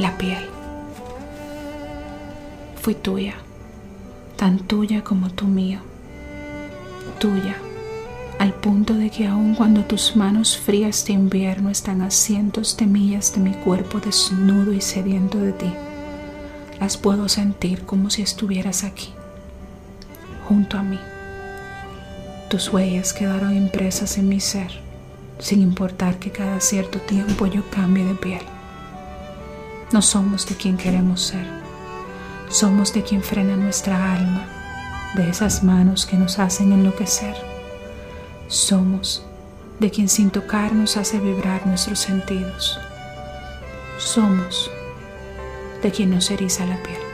la piel. Fui tuya, tan tuya como tú mío, tuya, al punto de que aun cuando tus manos frías de invierno están a cientos de millas de mi cuerpo desnudo y sediento de ti, las puedo sentir como si estuvieras aquí, junto a mí. Tus huellas quedaron impresas en mi ser, sin importar que cada cierto tiempo yo cambie de piel. No somos de quien queremos ser, somos de quien frena nuestra alma, de esas manos que nos hacen enloquecer. Somos de quien sin tocar nos hace vibrar nuestros sentidos. Somos de quien nos eriza la piel.